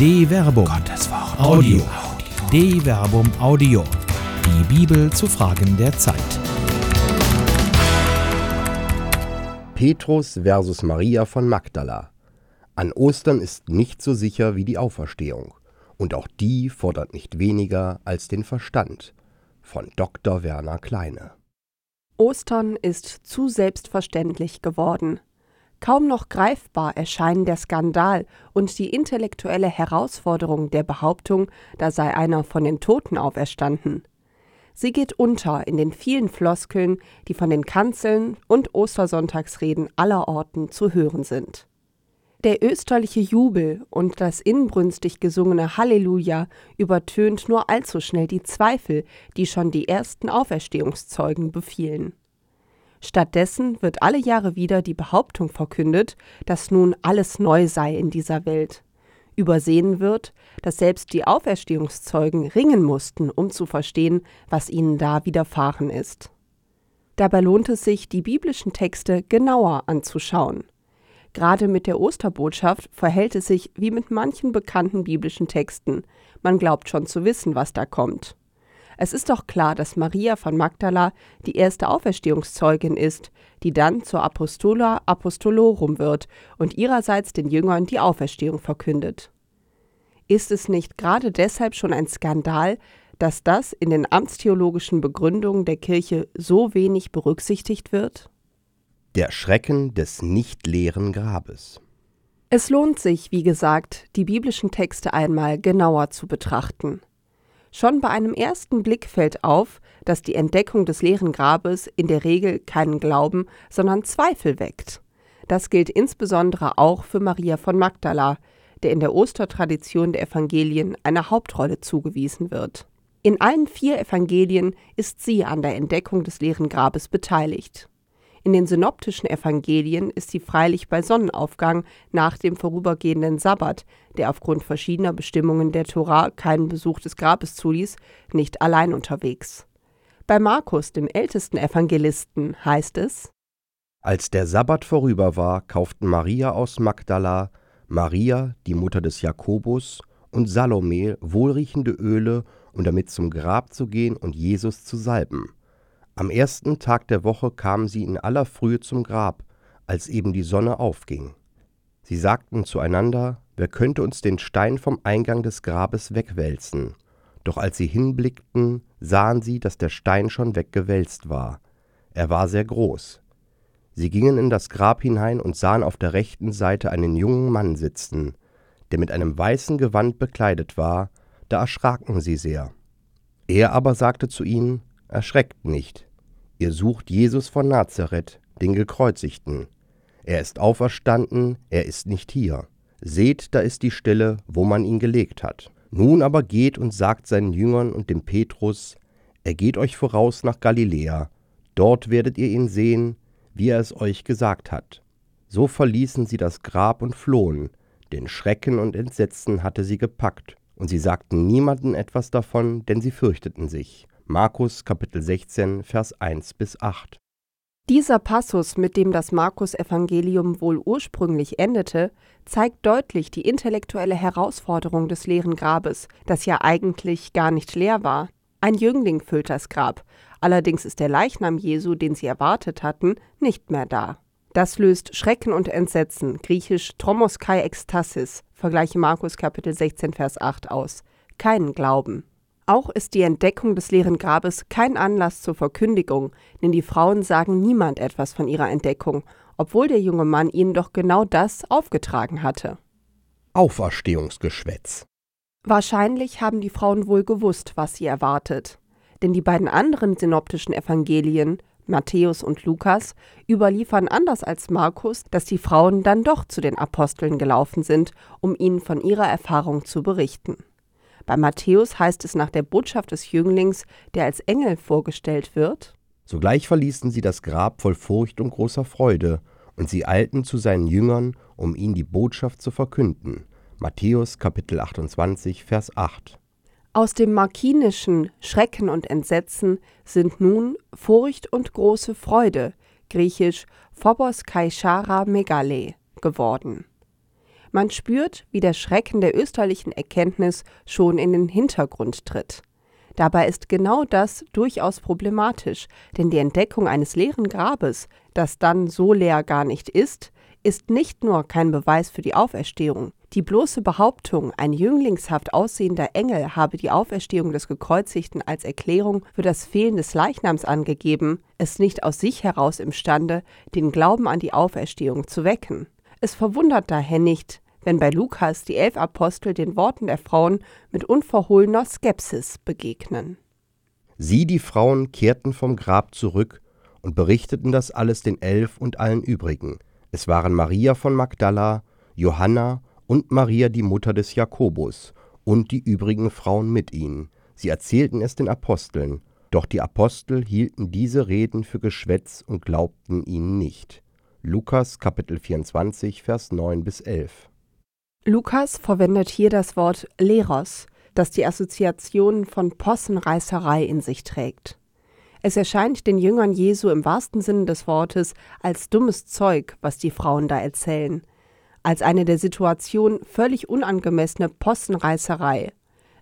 De Verbum. Gottes Wort. Audio. De Verbum Audio. Die Bibel zu Fragen der Zeit. Petrus versus Maria von Magdala. An Ostern ist nicht so sicher wie die Auferstehung. Und auch die fordert nicht weniger als den Verstand. Von Dr. Werner Kleine. Ostern ist zu selbstverständlich geworden. Kaum noch greifbar erscheinen der Skandal und die intellektuelle Herausforderung der Behauptung, da sei einer von den Toten auferstanden. Sie geht unter in den vielen Floskeln, die von den Kanzeln und Ostersonntagsreden aller Orten zu hören sind. Der österliche Jubel und das inbrünstig gesungene Halleluja übertönt nur allzu schnell die Zweifel, die schon die ersten Auferstehungszeugen befielen. Stattdessen wird alle Jahre wieder die Behauptung verkündet, dass nun alles neu sei in dieser Welt. Übersehen wird, dass selbst die Auferstehungszeugen ringen mussten, um zu verstehen, was ihnen da widerfahren ist. Dabei lohnt es sich, die biblischen Texte genauer anzuschauen. Gerade mit der Osterbotschaft verhält es sich wie mit manchen bekannten biblischen Texten. Man glaubt schon zu wissen, was da kommt. Es ist doch klar, dass Maria von Magdala die erste Auferstehungszeugin ist, die dann zur Apostola Apostolorum wird und ihrerseits den Jüngern die Auferstehung verkündet. Ist es nicht gerade deshalb schon ein Skandal, dass das in den amtstheologischen Begründungen der Kirche so wenig berücksichtigt wird? Der Schrecken des nicht leeren Grabes. Es lohnt sich, wie gesagt, die biblischen Texte einmal genauer zu betrachten. Schon bei einem ersten Blick fällt auf, dass die Entdeckung des leeren Grabes in der Regel keinen Glauben, sondern Zweifel weckt. Das gilt insbesondere auch für Maria von Magdala, der in der Ostertradition der Evangelien eine Hauptrolle zugewiesen wird. In allen vier Evangelien ist sie an der Entdeckung des leeren Grabes beteiligt. In den synoptischen Evangelien ist sie freilich bei Sonnenaufgang nach dem vorübergehenden Sabbat, der aufgrund verschiedener Bestimmungen der Tora keinen Besuch des Grabes zuließ, nicht allein unterwegs. Bei Markus, dem ältesten Evangelisten, heißt es Als der Sabbat vorüber war, kauften Maria aus Magdala, Maria, die Mutter des Jakobus, und Salome wohlriechende Öle, um damit zum Grab zu gehen und Jesus zu salben. Am ersten Tag der Woche kamen sie in aller Frühe zum Grab, als eben die Sonne aufging. Sie sagten zueinander, wer könnte uns den Stein vom Eingang des Grabes wegwälzen? Doch als sie hinblickten, sahen sie, dass der Stein schon weggewälzt war. Er war sehr groß. Sie gingen in das Grab hinein und sahen auf der rechten Seite einen jungen Mann sitzen, der mit einem weißen Gewand bekleidet war, da erschraken sie sehr. Er aber sagte zu ihnen, Erschreckt nicht, Ihr sucht Jesus von Nazareth, den Gekreuzigten. Er ist auferstanden, er ist nicht hier. Seht, da ist die Stelle, wo man ihn gelegt hat. Nun aber geht und sagt seinen Jüngern und dem Petrus, er geht euch voraus nach Galiläa, dort werdet ihr ihn sehen, wie er es euch gesagt hat. So verließen sie das Grab und flohen, denn Schrecken und Entsetzen hatte sie gepackt, und sie sagten niemanden etwas davon, denn sie fürchteten sich. Markus Kapitel 16, Vers 1 bis 8. Dieser Passus, mit dem das Markus-Evangelium wohl ursprünglich endete, zeigt deutlich die intellektuelle Herausforderung des leeren Grabes, das ja eigentlich gar nicht leer war. Ein Jüngling füllt das Grab, allerdings ist der Leichnam Jesu, den sie erwartet hatten, nicht mehr da. Das löst Schrecken und Entsetzen, griechisch Tromoskai Ekstasis, vergleiche Markus Kapitel 16, Vers 8 aus. Keinen Glauben. Auch ist die Entdeckung des leeren Grabes kein Anlass zur Verkündigung, denn die Frauen sagen niemand etwas von ihrer Entdeckung, obwohl der junge Mann ihnen doch genau das aufgetragen hatte. Auferstehungsgeschwätz. Wahrscheinlich haben die Frauen wohl gewusst, was sie erwartet, denn die beiden anderen synoptischen Evangelien, Matthäus und Lukas, überliefern anders als Markus, dass die Frauen dann doch zu den Aposteln gelaufen sind, um ihnen von ihrer Erfahrung zu berichten. Bei Matthäus heißt es nach der Botschaft des Jünglings, der als Engel vorgestellt wird. Sogleich verließen sie das Grab voll Furcht und großer Freude, und sie eilten zu seinen Jüngern, um ihnen die Botschaft zu verkünden. Matthäus Kapitel 28, Vers 8. Aus dem markinischen Schrecken und Entsetzen sind nun Furcht und große Freude, griechisch Phobos Kaishara Megale, geworden. Man spürt, wie der Schrecken der österlichen Erkenntnis schon in den Hintergrund tritt. Dabei ist genau das durchaus problematisch, denn die Entdeckung eines leeren Grabes, das dann so leer gar nicht ist, ist nicht nur kein Beweis für die Auferstehung. Die bloße Behauptung, ein jünglingshaft aussehender Engel habe die Auferstehung des Gekreuzigten als Erklärung für das Fehlen des Leichnams angegeben, ist nicht aus sich heraus imstande, den Glauben an die Auferstehung zu wecken. Es verwundert daher nicht, wenn bei Lukas die elf Apostel den Worten der Frauen mit unverhohlener Skepsis begegnen. Sie, die Frauen, kehrten vom Grab zurück und berichteten das alles den Elf und allen übrigen. Es waren Maria von Magdala, Johanna und Maria die Mutter des Jakobus und die übrigen Frauen mit ihnen. Sie erzählten es den Aposteln, doch die Apostel hielten diese Reden für Geschwätz und glaubten ihnen nicht. Lukas Kapitel 24, Vers 9 bis 11. Lukas verwendet hier das Wort Leros, das die Assoziation von Possenreißerei in sich trägt. Es erscheint den Jüngern Jesu im wahrsten Sinne des Wortes als dummes Zeug, was die Frauen da erzählen, als eine der Situation völlig unangemessene Possenreißerei.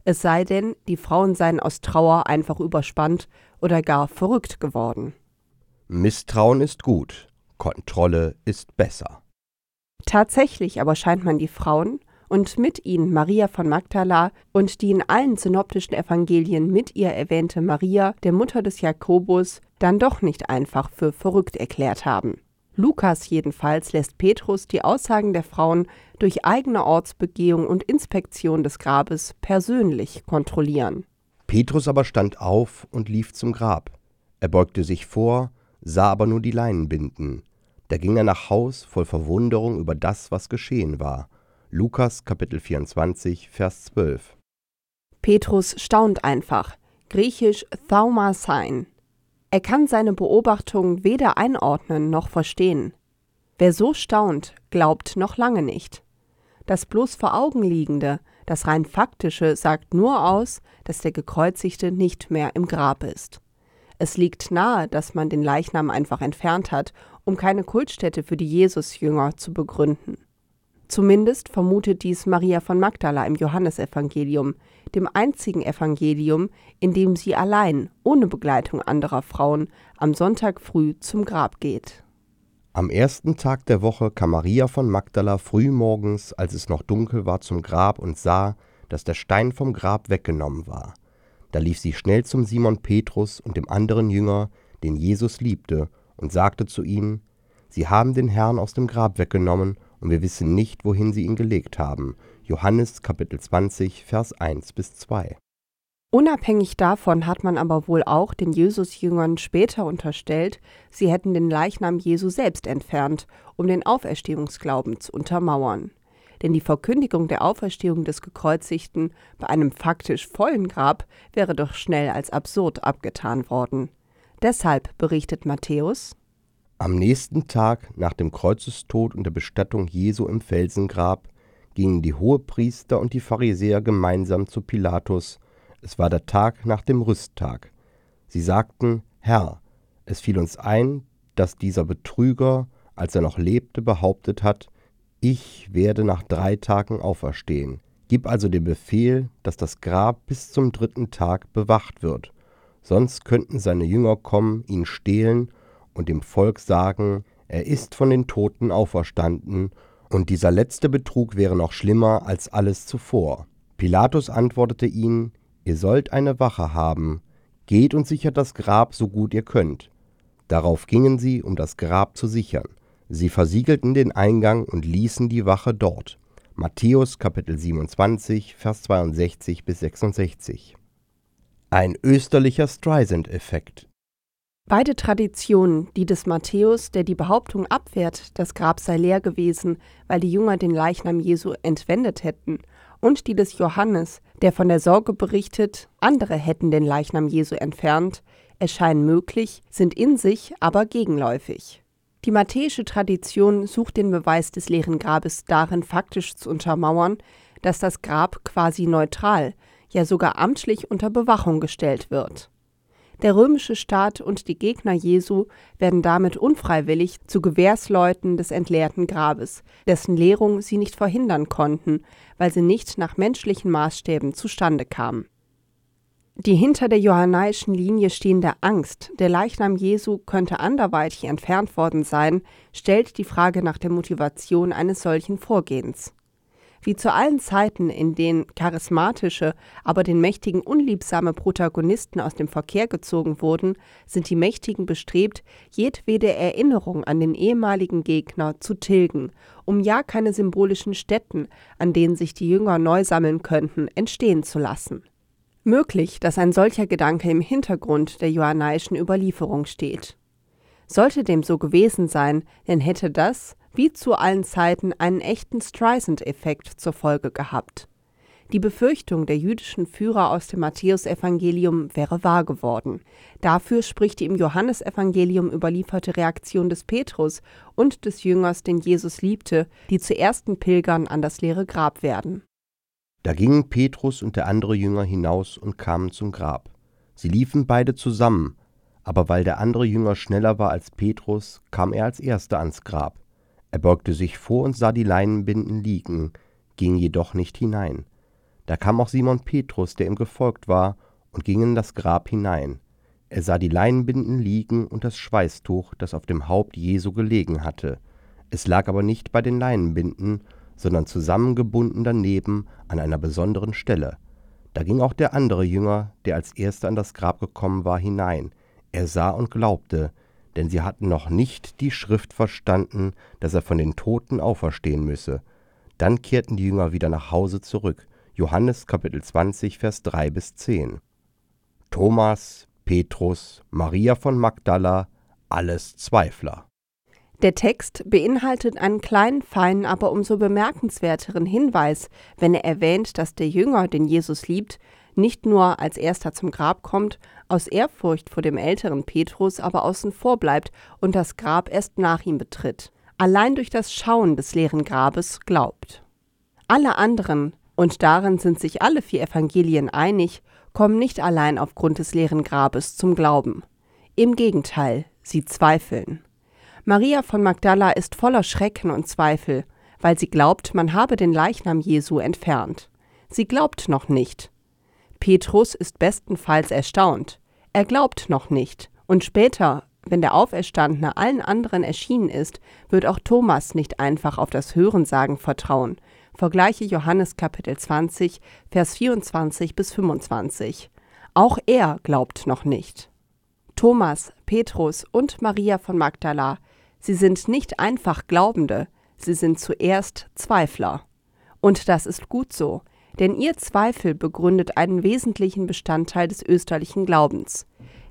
Es sei denn, die Frauen seien aus Trauer einfach überspannt oder gar verrückt geworden. Misstrauen ist gut, Kontrolle ist besser. Tatsächlich aber scheint man die Frauen und mit ihnen Maria von Magdala und die in allen synoptischen Evangelien mit ihr erwähnte Maria, der Mutter des Jakobus, dann doch nicht einfach für verrückt erklärt haben. Lukas jedenfalls lässt Petrus die Aussagen der Frauen durch eigene Ortsbegehung und Inspektion des Grabes persönlich kontrollieren. Petrus aber stand auf und lief zum Grab. Er beugte sich vor, sah aber nur die Leinenbinden. Da ging er nach Haus voll Verwunderung über das, was geschehen war. Lukas Kapitel 24, Vers 12. Petrus staunt einfach, griechisch Thaumasein. Er kann seine Beobachtung weder einordnen noch verstehen. Wer so staunt, glaubt noch lange nicht. Das bloß vor Augen liegende, das rein faktische sagt nur aus, dass der Gekreuzigte nicht mehr im Grab ist. Es liegt nahe, dass man den Leichnam einfach entfernt hat, um keine Kultstätte für die Jesusjünger zu begründen. Zumindest vermutet dies Maria von Magdala im Johannesevangelium, dem einzigen Evangelium, in dem sie allein, ohne Begleitung anderer Frauen, am Sonntag früh zum Grab geht. Am ersten Tag der Woche kam Maria von Magdala frühmorgens, als es noch dunkel war, zum Grab und sah, dass der Stein vom Grab weggenommen war. Da lief sie schnell zum Simon Petrus und dem anderen Jünger, den Jesus liebte, und sagte zu ihnen, Sie haben den Herrn aus dem Grab weggenommen, und wir wissen nicht, wohin sie ihn gelegt haben. Johannes Kapitel 20, Vers 1 bis 2. Unabhängig davon hat man aber wohl auch den Jesus-Jüngern später unterstellt, sie hätten den Leichnam Jesu selbst entfernt, um den Auferstehungsglauben zu untermauern denn die Verkündigung der Auferstehung des Gekreuzigten bei einem faktisch vollen Grab wäre doch schnell als absurd abgetan worden. Deshalb berichtet Matthäus Am nächsten Tag nach dem Kreuzestod und der Bestattung Jesu im Felsengrab gingen die Hohepriester und die Pharisäer gemeinsam zu Pilatus. Es war der Tag nach dem Rüsttag. Sie sagten: Herr, es fiel uns ein, dass dieser Betrüger, als er noch lebte, behauptet hat, ich werde nach drei Tagen auferstehen. Gib also den Befehl, dass das Grab bis zum dritten Tag bewacht wird. Sonst könnten seine Jünger kommen, ihn stehlen und dem Volk sagen, er ist von den Toten auferstanden, und dieser letzte Betrug wäre noch schlimmer als alles zuvor. Pilatus antwortete ihnen, ihr sollt eine Wache haben, geht und sichert das Grab so gut ihr könnt. Darauf gingen sie, um das Grab zu sichern. Sie versiegelten den Eingang und ließen die Wache dort. Matthäus Kapitel 27, Vers 62 bis 66. Ein österlicher Streisand-Effekt. Beide Traditionen, die des Matthäus, der die Behauptung abwehrt, das Grab sei leer gewesen, weil die Jünger den Leichnam Jesu entwendet hätten, und die des Johannes, der von der Sorge berichtet, andere hätten den Leichnam Jesu entfernt, erscheinen möglich, sind in sich aber gegenläufig. Die matthäische Tradition sucht den Beweis des leeren Grabes darin faktisch zu untermauern, dass das Grab quasi neutral, ja sogar amtlich unter Bewachung gestellt wird. Der römische Staat und die Gegner Jesu werden damit unfreiwillig zu Gewährsleuten des entleerten Grabes, dessen Leerung sie nicht verhindern konnten, weil sie nicht nach menschlichen Maßstäben zustande kam. Die hinter der johannaischen Linie stehende Angst, der Leichnam Jesu könnte anderweitig entfernt worden sein, stellt die Frage nach der Motivation eines solchen Vorgehens. Wie zu allen Zeiten, in denen charismatische, aber den Mächtigen unliebsame Protagonisten aus dem Verkehr gezogen wurden, sind die Mächtigen bestrebt, jedwede Erinnerung an den ehemaligen Gegner zu tilgen, um ja keine symbolischen Stätten, an denen sich die Jünger neu sammeln könnten, entstehen zu lassen. Möglich, dass ein solcher Gedanke im Hintergrund der johannaischen Überlieferung steht. Sollte dem so gewesen sein, dann hätte das, wie zu allen Zeiten, einen echten Streisand-Effekt zur Folge gehabt. Die Befürchtung der jüdischen Führer aus dem Matthäusevangelium wäre wahr geworden. Dafür spricht die im Johannesevangelium überlieferte Reaktion des Petrus und des Jüngers, den Jesus liebte, die zu ersten Pilgern an das leere Grab werden. Da gingen Petrus und der andere Jünger hinaus und kamen zum Grab. Sie liefen beide zusammen, aber weil der andere Jünger schneller war als Petrus, kam er als erster ans Grab. Er beugte sich vor und sah die Leinenbinden liegen, ging jedoch nicht hinein. Da kam auch Simon Petrus, der ihm gefolgt war, und ging in das Grab hinein. Er sah die Leinenbinden liegen und das Schweißtuch, das auf dem Haupt Jesu gelegen hatte. Es lag aber nicht bei den Leinenbinden, sondern zusammengebunden daneben an einer besonderen Stelle. Da ging auch der andere Jünger, der als erster an das Grab gekommen war, hinein. Er sah und glaubte, denn sie hatten noch nicht die Schrift verstanden, dass er von den Toten auferstehen müsse. Dann kehrten die Jünger wieder nach Hause zurück. Johannes Kapitel 20, Vers 3 bis 10. Thomas, Petrus, Maria von Magdala, alles Zweifler. Der Text beinhaltet einen kleinen, feinen, aber umso bemerkenswerteren Hinweis, wenn er erwähnt, dass der Jünger, den Jesus liebt, nicht nur als erster zum Grab kommt, aus Ehrfurcht vor dem älteren Petrus aber außen vor bleibt und das Grab erst nach ihm betritt. Allein durch das Schauen des leeren Grabes glaubt. Alle anderen, und darin sind sich alle vier Evangelien einig, kommen nicht allein aufgrund des leeren Grabes zum Glauben. Im Gegenteil, sie zweifeln. Maria von Magdala ist voller Schrecken und Zweifel, weil sie glaubt, man habe den Leichnam Jesu entfernt. Sie glaubt noch nicht. Petrus ist bestenfalls erstaunt. Er glaubt noch nicht. Und später, wenn der Auferstandene allen anderen erschienen ist, wird auch Thomas nicht einfach auf das Hörensagen vertrauen. Vergleiche Johannes Kapitel 20, Vers 24 bis 25. Auch er glaubt noch nicht. Thomas, Petrus und Maria von Magdala Sie sind nicht einfach Glaubende, sie sind zuerst Zweifler. Und das ist gut so, denn ihr Zweifel begründet einen wesentlichen Bestandteil des österlichen Glaubens,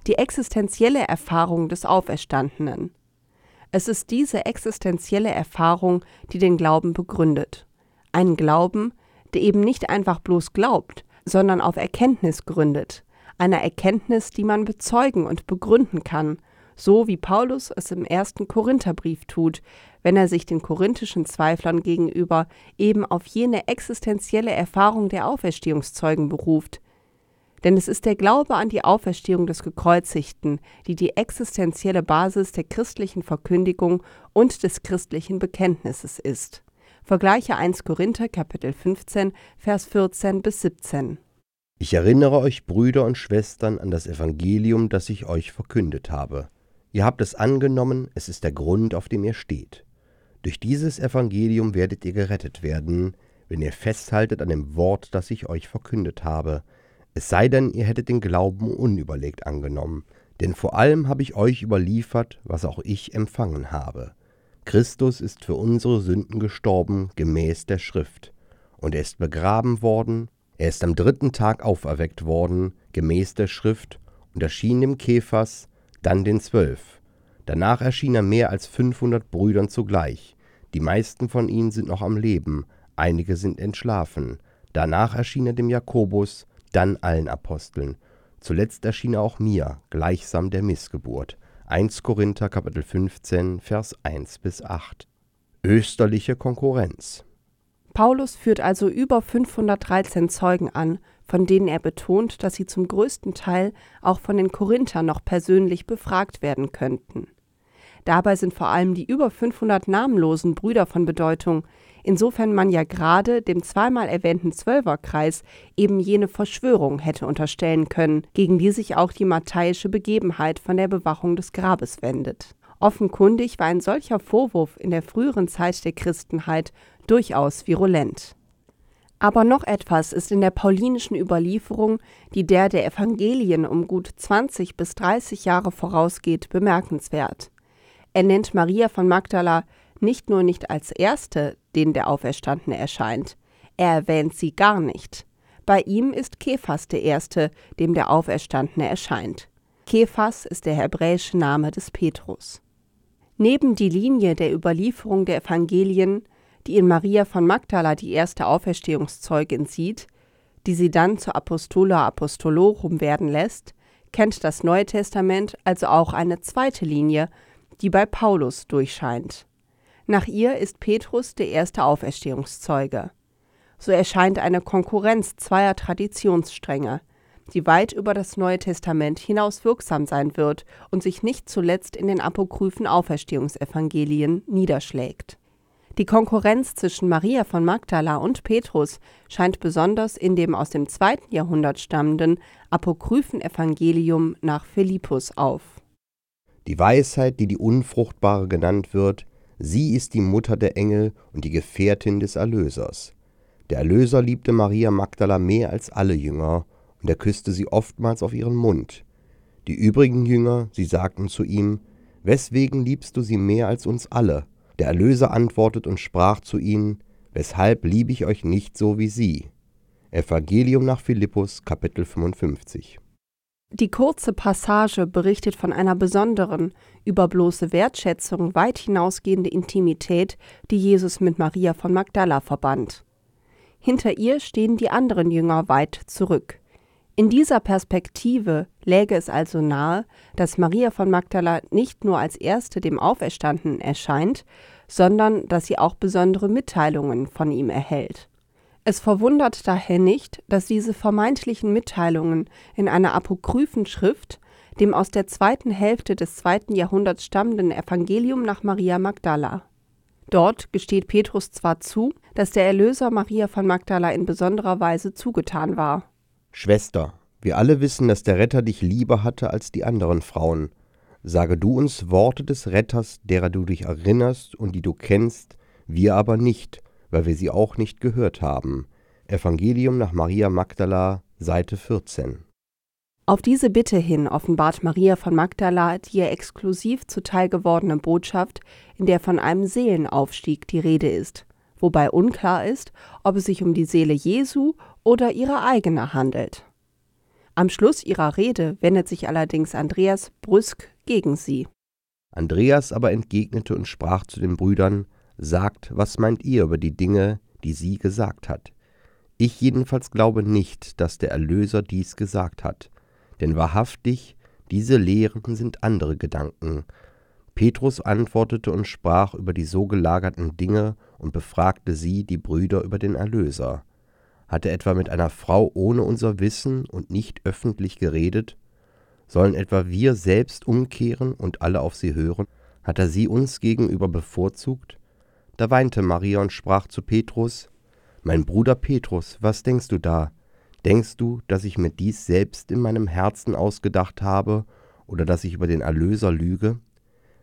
die existenzielle Erfahrung des Auferstandenen. Es ist diese existenzielle Erfahrung, die den Glauben begründet. Ein Glauben, der eben nicht einfach bloß glaubt, sondern auf Erkenntnis gründet, einer Erkenntnis, die man bezeugen und begründen kann, so wie Paulus es im ersten Korintherbrief tut, wenn er sich den korinthischen Zweiflern gegenüber eben auf jene existenzielle Erfahrung der Auferstehungszeugen beruft. Denn es ist der Glaube an die Auferstehung des Gekreuzigten, die die existenzielle Basis der christlichen Verkündigung und des christlichen Bekenntnisses ist. Vergleiche 1 Korinther Kapitel 15 Vers 14 bis 17. Ich erinnere euch Brüder und Schwestern an das Evangelium, das ich euch verkündet habe Ihr habt es angenommen, es ist der Grund, auf dem ihr steht. Durch dieses Evangelium werdet ihr gerettet werden, wenn ihr festhaltet an dem Wort, das ich euch verkündet habe. Es sei denn, ihr hättet den Glauben unüberlegt angenommen, denn vor allem habe ich euch überliefert, was auch ich empfangen habe. Christus ist für unsere Sünden gestorben, gemäß der Schrift, und er ist begraben worden, er ist am dritten Tag auferweckt worden, gemäß der Schrift, und erschien dem Käfers, dann den Zwölf. Danach erschien er mehr als 500 Brüdern zugleich. Die meisten von ihnen sind noch am Leben, einige sind entschlafen. Danach erschien er dem Jakobus, dann allen Aposteln. Zuletzt erschien er auch mir, gleichsam der Missgeburt. 1 Korinther Kapitel 15, Vers 1 bis 8. Österliche Konkurrenz. Paulus führt also über 513 Zeugen an, von denen er betont, dass sie zum größten Teil auch von den Korinthern noch persönlich befragt werden könnten. Dabei sind vor allem die über 500 namenlosen Brüder von Bedeutung, insofern man ja gerade dem zweimal erwähnten Zwölferkreis eben jene Verschwörung hätte unterstellen können, gegen die sich auch die matthäische Begebenheit von der Bewachung des Grabes wendet. Offenkundig war ein solcher Vorwurf in der früheren Zeit der Christenheit durchaus virulent. Aber noch etwas ist in der paulinischen Überlieferung, die der der Evangelien um gut 20 bis 30 Jahre vorausgeht, bemerkenswert. Er nennt Maria von Magdala nicht nur nicht als Erste, denen der Auferstandene erscheint, er erwähnt sie gar nicht. Bei ihm ist Kephas der Erste, dem der Auferstandene erscheint. Kephas ist der hebräische Name des Petrus. Neben die Linie der Überlieferung der Evangelien die in Maria von Magdala die erste Auferstehungszeugin sieht, die sie dann zur Apostola Apostolorum werden lässt, kennt das Neue Testament also auch eine zweite Linie, die bei Paulus durchscheint. Nach ihr ist Petrus der erste Auferstehungszeuge. So erscheint eine Konkurrenz zweier Traditionsstränge, die weit über das Neue Testament hinaus wirksam sein wird und sich nicht zuletzt in den apokryphen Auferstehungsevangelien niederschlägt. Die Konkurrenz zwischen Maria von Magdala und Petrus scheint besonders in dem aus dem zweiten Jahrhundert stammenden apokryphen Evangelium nach Philippus auf. Die Weisheit, die die Unfruchtbare genannt wird, sie ist die Mutter der Engel und die Gefährtin des Erlösers. Der Erlöser liebte Maria Magdala mehr als alle Jünger, und er küsste sie oftmals auf ihren Mund. Die übrigen Jünger, sie sagten zu ihm, Weswegen liebst du sie mehr als uns alle? Der Erlöser antwortet und sprach zu ihnen, Weshalb liebe ich euch nicht so wie sie? Evangelium nach Philippus, Kapitel 55. Die kurze Passage berichtet von einer besonderen, über bloße Wertschätzung weit hinausgehende Intimität, die Jesus mit Maria von Magdala verband. Hinter ihr stehen die anderen Jünger weit zurück. In dieser Perspektive läge es also nahe, dass Maria von Magdala nicht nur als erste dem Auferstandenen erscheint, sondern dass sie auch besondere Mitteilungen von ihm erhält. Es verwundert daher nicht, dass diese vermeintlichen Mitteilungen in einer apokryphen Schrift, dem aus der zweiten Hälfte des zweiten Jahrhunderts stammenden Evangelium nach Maria Magdala. Dort gesteht Petrus zwar zu, dass der Erlöser Maria von Magdala in besonderer Weise zugetan war, Schwester, wir alle wissen, dass der Retter dich lieber hatte als die anderen Frauen. Sage du uns Worte des Retters, derer du dich erinnerst und die du kennst, wir aber nicht, weil wir sie auch nicht gehört haben. Evangelium nach Maria Magdala, Seite 14. Auf diese Bitte hin offenbart Maria von Magdala die ihr exklusiv zuteil gewordene Botschaft, in der von einem Seelenaufstieg die Rede ist, wobei unklar ist, ob es sich um die Seele Jesu oder ihre eigene handelt. Am Schluss ihrer Rede wendet sich allerdings Andreas brüsk gegen sie. Andreas aber entgegnete und sprach zu den Brüdern, Sagt, was meint ihr über die Dinge, die sie gesagt hat? Ich jedenfalls glaube nicht, dass der Erlöser dies gesagt hat, denn wahrhaftig, diese Lehren sind andere Gedanken. Petrus antwortete und sprach über die so gelagerten Dinge und befragte sie, die Brüder, über den Erlöser. Hat er etwa mit einer Frau ohne unser Wissen und nicht öffentlich geredet? Sollen etwa wir selbst umkehren und alle auf sie hören? Hat er sie uns gegenüber bevorzugt? Da weinte Maria und sprach zu Petrus, Mein Bruder Petrus, was denkst du da? Denkst du, dass ich mir dies selbst in meinem Herzen ausgedacht habe, oder dass ich über den Erlöser lüge?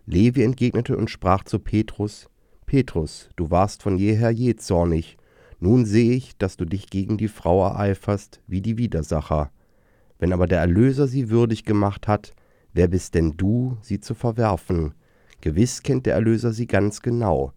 Levi entgegnete und sprach zu Petrus, Petrus, du warst von jeher je zornig, nun sehe ich, dass du dich gegen die Frau ereiferst, wie die Widersacher. Wenn aber der Erlöser sie würdig gemacht hat, wer bist denn du, sie zu verwerfen? Gewiss kennt der Erlöser sie ganz genau,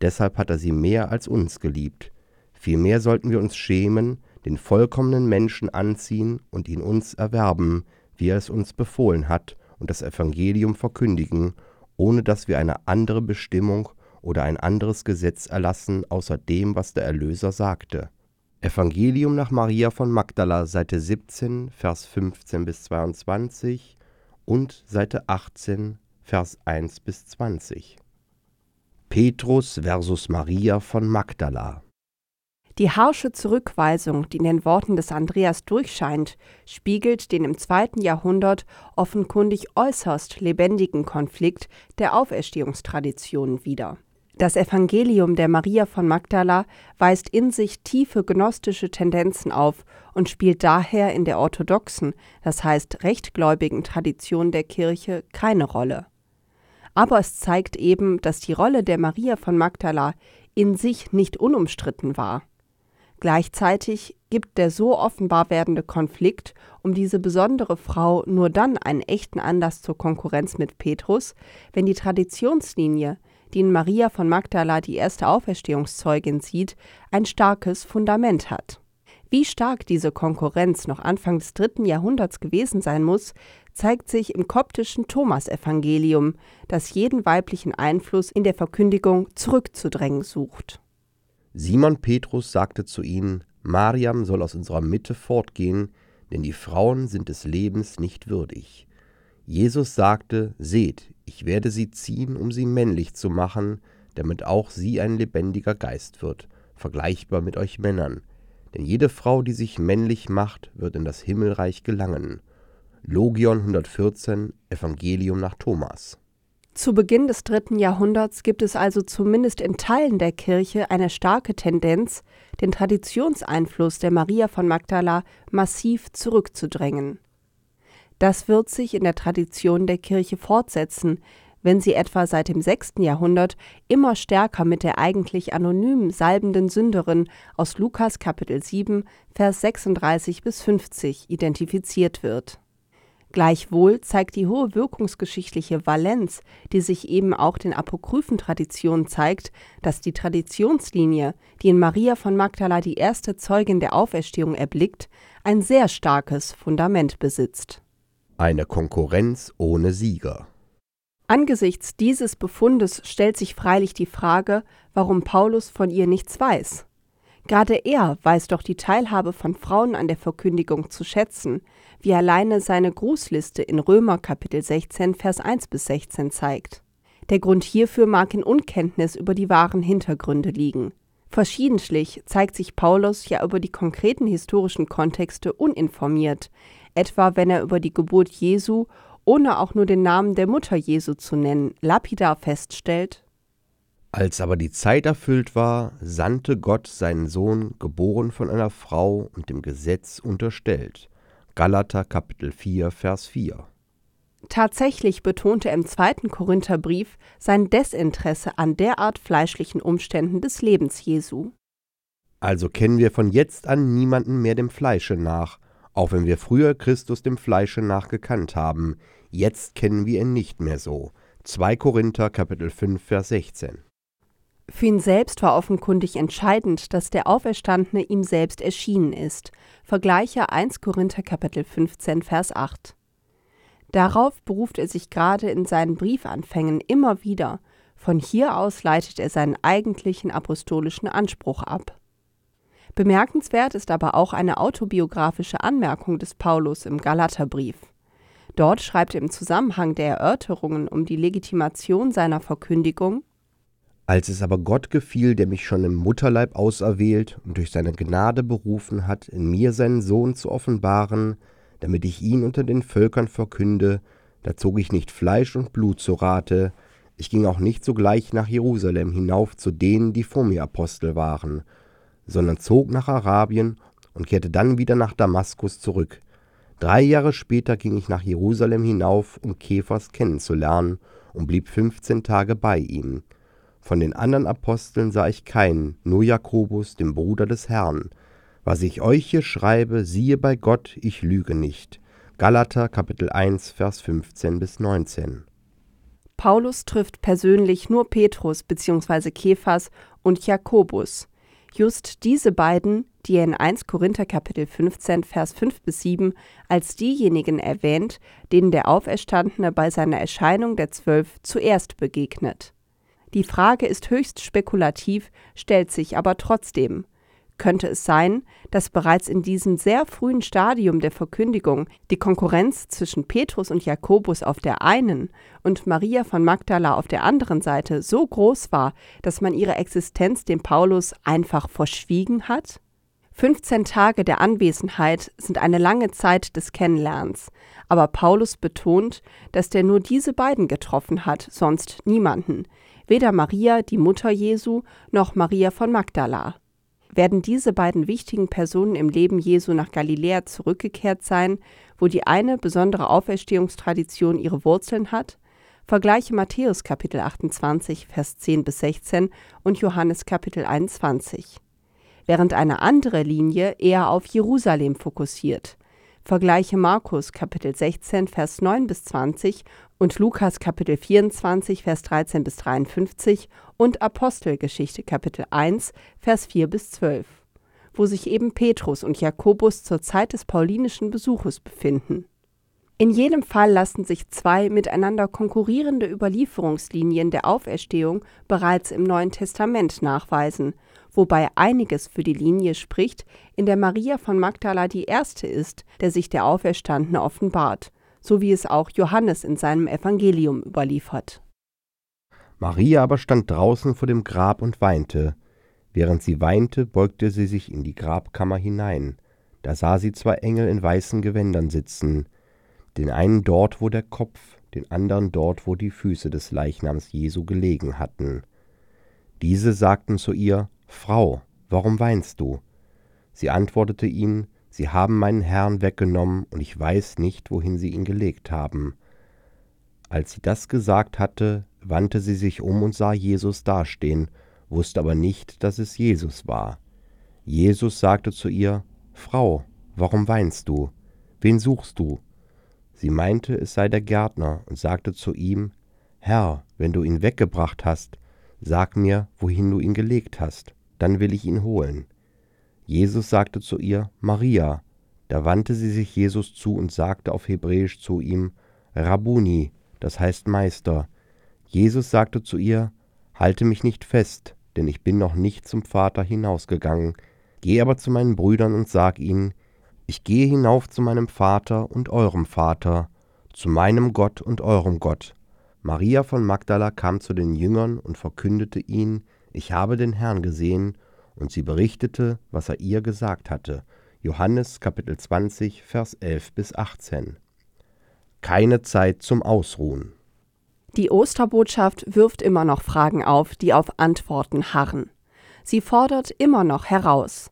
deshalb hat er sie mehr als uns geliebt. Vielmehr sollten wir uns schämen, den vollkommenen Menschen anziehen und ihn uns erwerben, wie er es uns befohlen hat, und das Evangelium verkündigen, ohne dass wir eine andere Bestimmung oder ein anderes Gesetz erlassen außer dem, was der Erlöser sagte. Evangelium nach Maria von Magdala, Seite 17, Vers 15 bis 22 und Seite 18, Vers 1 bis 20. Petrus versus Maria von Magdala. Die harsche Zurückweisung, die in den Worten des Andreas durchscheint, spiegelt den im zweiten Jahrhundert offenkundig äußerst lebendigen Konflikt der Auferstehungstraditionen wider. Das Evangelium der Maria von Magdala weist in sich tiefe gnostische Tendenzen auf und spielt daher in der orthodoxen, das heißt rechtgläubigen Tradition der Kirche keine Rolle. Aber es zeigt eben, dass die Rolle der Maria von Magdala in sich nicht unumstritten war. Gleichzeitig gibt der so offenbar werdende Konflikt um diese besondere Frau nur dann einen echten Anlass zur Konkurrenz mit Petrus, wenn die Traditionslinie, die in Maria von Magdala die erste Auferstehungszeugin sieht, ein starkes Fundament hat. Wie stark diese Konkurrenz noch Anfang des dritten Jahrhunderts gewesen sein muss, zeigt sich im koptischen Thomasevangelium, das jeden weiblichen Einfluss in der Verkündigung zurückzudrängen sucht. Simon Petrus sagte zu ihnen, Mariam soll aus unserer Mitte fortgehen, denn die Frauen sind des Lebens nicht würdig. Jesus sagte, Seht, ich werde sie ziehen, um sie männlich zu machen, damit auch sie ein lebendiger Geist wird, vergleichbar mit euch Männern. Denn jede Frau, die sich männlich macht, wird in das Himmelreich gelangen. Logion 114, Evangelium nach Thomas. Zu Beginn des dritten Jahrhunderts gibt es also zumindest in Teilen der Kirche eine starke Tendenz, den Traditionseinfluss der Maria von Magdala massiv zurückzudrängen. Das wird sich in der Tradition der Kirche fortsetzen, wenn sie etwa seit dem 6. Jahrhundert immer stärker mit der eigentlich anonym salbenden Sünderin aus Lukas Kapitel 7, Vers 36 bis 50 identifiziert wird. Gleichwohl zeigt die hohe wirkungsgeschichtliche Valenz, die sich eben auch den apokryphen Traditionen zeigt, dass die Traditionslinie, die in Maria von Magdala die erste Zeugin der Auferstehung erblickt, ein sehr starkes Fundament besitzt. Eine Konkurrenz ohne Sieger. Angesichts dieses Befundes stellt sich freilich die Frage, warum Paulus von ihr nichts weiß. Gerade er weiß doch die Teilhabe von Frauen an der Verkündigung zu schätzen, wie alleine seine Grußliste in Römer Kapitel 16 Vers 1 bis 16 zeigt. Der Grund hierfür mag in Unkenntnis über die wahren Hintergründe liegen. Verschiedentlich zeigt sich Paulus ja über die konkreten historischen Kontexte uninformiert, etwa wenn er über die Geburt Jesu, ohne auch nur den Namen der Mutter Jesu zu nennen, lapidar feststellt, als aber die Zeit erfüllt war, sandte Gott seinen Sohn, geboren von einer Frau und dem Gesetz unterstellt. Galater Kapitel 4, Vers 4. Tatsächlich betonte er im zweiten Korintherbrief sein Desinteresse an derart fleischlichen Umständen des Lebens Jesu. Also kennen wir von jetzt an niemanden mehr dem Fleische nach, auch wenn wir früher Christus dem Fleische nach gekannt haben. Jetzt kennen wir ihn nicht mehr so. 2 Korinther Kapitel 5 Vers 16. Für ihn selbst war offenkundig entscheidend, dass der Auferstandene ihm selbst erschienen ist. Vergleiche 1 Korinther Kapitel 15 Vers 8. Darauf beruft er sich gerade in seinen Briefanfängen immer wieder. Von hier aus leitet er seinen eigentlichen apostolischen Anspruch ab. Bemerkenswert ist aber auch eine autobiografische Anmerkung des Paulus im Galaterbrief. Dort schreibt er im Zusammenhang der Erörterungen um die Legitimation seiner Verkündigung als es aber Gott gefiel, der mich schon im Mutterleib auserwählt und durch seine Gnade berufen hat, in mir seinen Sohn zu offenbaren, damit ich ihn unter den Völkern verkünde, da zog ich nicht Fleisch und Blut zu Rate, ich ging auch nicht sogleich nach Jerusalem hinauf zu denen, die vor mir Apostel waren, sondern zog nach Arabien und kehrte dann wieder nach Damaskus zurück. Drei Jahre später ging ich nach Jerusalem hinauf, um Kephas kennenzulernen, und blieb fünfzehn Tage bei ihm. Von den anderen Aposteln sah ich keinen, nur Jakobus, den Bruder des Herrn. Was ich euch hier schreibe, siehe bei Gott, ich lüge nicht. Galater Kapitel 1 Vers 15 bis 19. Paulus trifft persönlich nur Petrus bzw. Kephas und Jakobus. Just diese beiden, die er in 1 Korinther Kapitel 15 Vers 5 bis 7 als diejenigen erwähnt, denen der Auferstandene bei seiner Erscheinung der Zwölf zuerst begegnet. Die Frage ist höchst spekulativ, stellt sich aber trotzdem. Könnte es sein, dass bereits in diesem sehr frühen Stadium der Verkündigung die Konkurrenz zwischen Petrus und Jakobus auf der einen und Maria von Magdala auf der anderen Seite so groß war, dass man ihre Existenz dem Paulus einfach verschwiegen hat? 15 Tage der Anwesenheit sind eine lange Zeit des Kennenlernens, aber Paulus betont, dass der nur diese beiden getroffen hat, sonst niemanden, weder Maria, die Mutter Jesu, noch Maria von Magdala. Werden diese beiden wichtigen Personen im Leben Jesu nach Galiläa zurückgekehrt sein, wo die eine besondere Auferstehungstradition ihre Wurzeln hat? Vergleiche Matthäus Kapitel 28, Vers 10 bis 16 und Johannes Kapitel 21. Während eine andere Linie eher auf Jerusalem fokussiert. Vergleiche Markus Kapitel 16, Vers 9 bis 20 und Lukas Kapitel 24, Vers 13 bis 53 und Apostelgeschichte Kapitel 1, Vers 4 bis 12, wo sich eben Petrus und Jakobus zur Zeit des paulinischen Besuches befinden. In jedem Fall lassen sich zwei miteinander konkurrierende Überlieferungslinien der Auferstehung bereits im Neuen Testament nachweisen, wobei einiges für die Linie spricht, in der Maria von Magdala die erste ist, der sich der Auferstandene offenbart, so wie es auch Johannes in seinem Evangelium überliefert. Maria aber stand draußen vor dem Grab und weinte. Während sie weinte, beugte sie sich in die Grabkammer hinein. Da sah sie zwei Engel in weißen Gewändern sitzen, den einen dort, wo der Kopf, den anderen dort, wo die Füße des Leichnams Jesu gelegen hatten. Diese sagten zu ihr, Frau, warum weinst du? Sie antwortete ihnen, Sie haben meinen Herrn weggenommen, und ich weiß nicht, wohin sie ihn gelegt haben. Als sie das gesagt hatte, wandte sie sich um und sah Jesus dastehen, wusste aber nicht, dass es Jesus war. Jesus sagte zu ihr, Frau, warum weinst du? Wen suchst du? Sie meinte, es sei der Gärtner und sagte zu ihm, Herr, wenn du ihn weggebracht hast, sag mir, wohin du ihn gelegt hast, dann will ich ihn holen. Jesus sagte zu ihr, Maria. Da wandte sie sich Jesus zu und sagte auf Hebräisch zu ihm, Rabuni, das heißt Meister. Jesus sagte zu ihr, Halte mich nicht fest, denn ich bin noch nicht zum Vater hinausgegangen. Geh aber zu meinen Brüdern und sag ihnen, ich gehe hinauf zu meinem Vater und eurem Vater, zu meinem Gott und eurem Gott. Maria von Magdala kam zu den Jüngern und verkündete ihnen, ich habe den Herrn gesehen, und sie berichtete, was er ihr gesagt hatte. Johannes Kapitel 20, Vers 11 bis 18. Keine Zeit zum Ausruhen. Die Osterbotschaft wirft immer noch Fragen auf, die auf Antworten harren. Sie fordert immer noch heraus.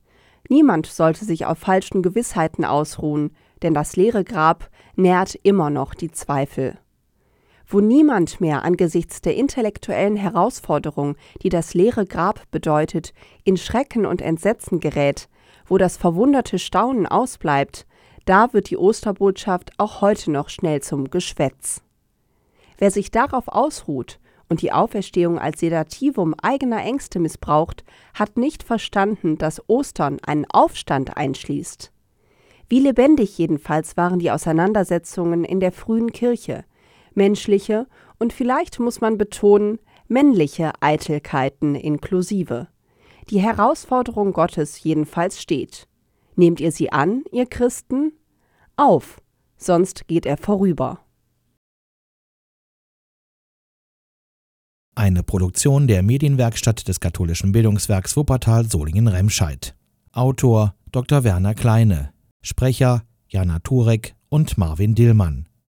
Niemand sollte sich auf falschen Gewissheiten ausruhen, denn das leere Grab nährt immer noch die Zweifel. Wo niemand mehr angesichts der intellektuellen Herausforderung, die das leere Grab bedeutet, in Schrecken und Entsetzen gerät, wo das verwunderte Staunen ausbleibt, da wird die Osterbotschaft auch heute noch schnell zum Geschwätz. Wer sich darauf ausruht und die Auferstehung als Sedativum eigener Ängste missbraucht, hat nicht verstanden, dass Ostern einen Aufstand einschließt. Wie lebendig jedenfalls waren die Auseinandersetzungen in der frühen Kirche, menschliche und vielleicht muss man betonen, männliche Eitelkeiten inklusive. Die Herausforderung Gottes jedenfalls steht. Nehmt ihr sie an, ihr Christen? Auf, sonst geht er vorüber. Eine Produktion der Medienwerkstatt des katholischen Bildungswerks Wuppertal Solingen-Remscheid. Autor Dr. Werner Kleine. Sprecher Jana Turek und Marvin Dillmann.